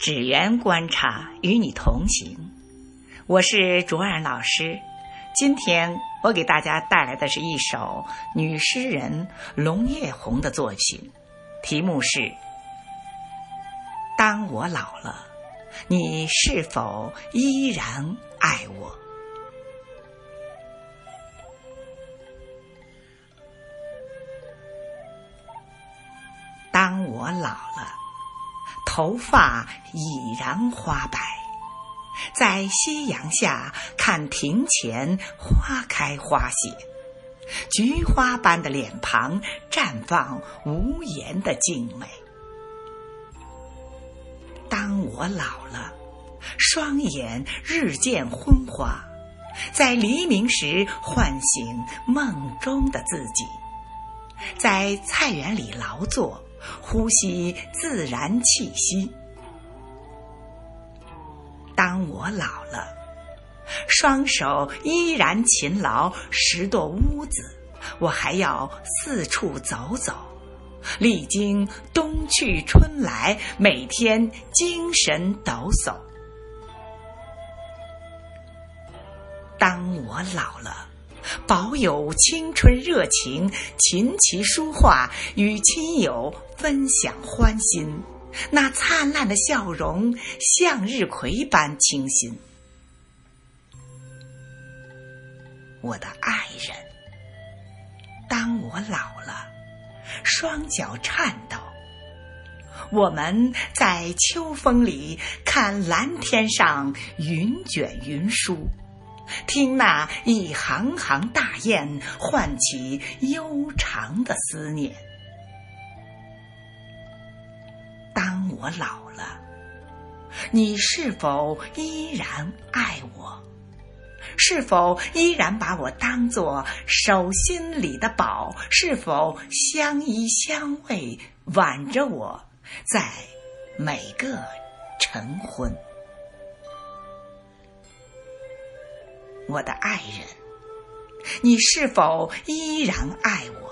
只缘观察，与你同行。我是卓然老师。今天我给大家带来的是一首女诗人龙叶红的作品，题目是《当我老了，你是否依然爱我》。当我老了。头发已然花白，在夕阳下看庭前花开花谢，菊花般的脸庞绽放无言的静美。当我老了，双眼日渐昏花，在黎明时唤醒梦中的自己，在菜园里劳作。呼吸自然气息。当我老了，双手依然勤劳拾掇屋子，我还要四处走走，历经冬去春来，每天精神抖擞。当我老了。保有青春热情，琴棋书画，与亲友分享欢心，那灿烂的笑容，向日葵般清新。我的爱人，当我老了，双脚颤抖，我们在秋风里看蓝天上云卷云舒。听那一行行大雁，唤起悠长的思念。当我老了，你是否依然爱我？是否依然把我当作手心里的宝？是否相依相偎，挽着我，在每个晨昏？我的爱人，你是否依然爱我？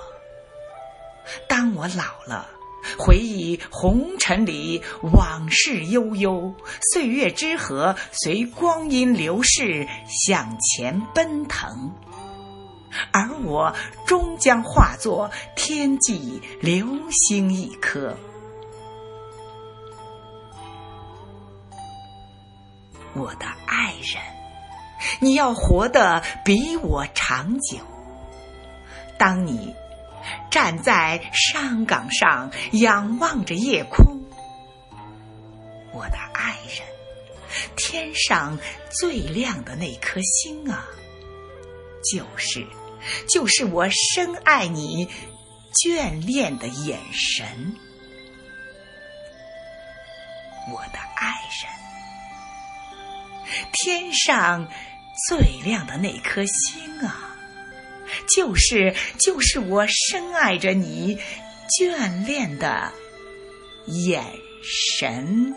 当我老了，回忆红尘里往事悠悠，岁月之河随光阴流逝向前奔腾，而我终将化作天际流星一颗。我的爱人。你要活得比我长久。当你站在山岗上仰望着夜空，我的爱人，天上最亮的那颗星啊，就是就是我深爱你、眷恋的眼神。我的爱人，天上。最亮的那颗星啊，就是就是我深爱着你、眷恋的眼神。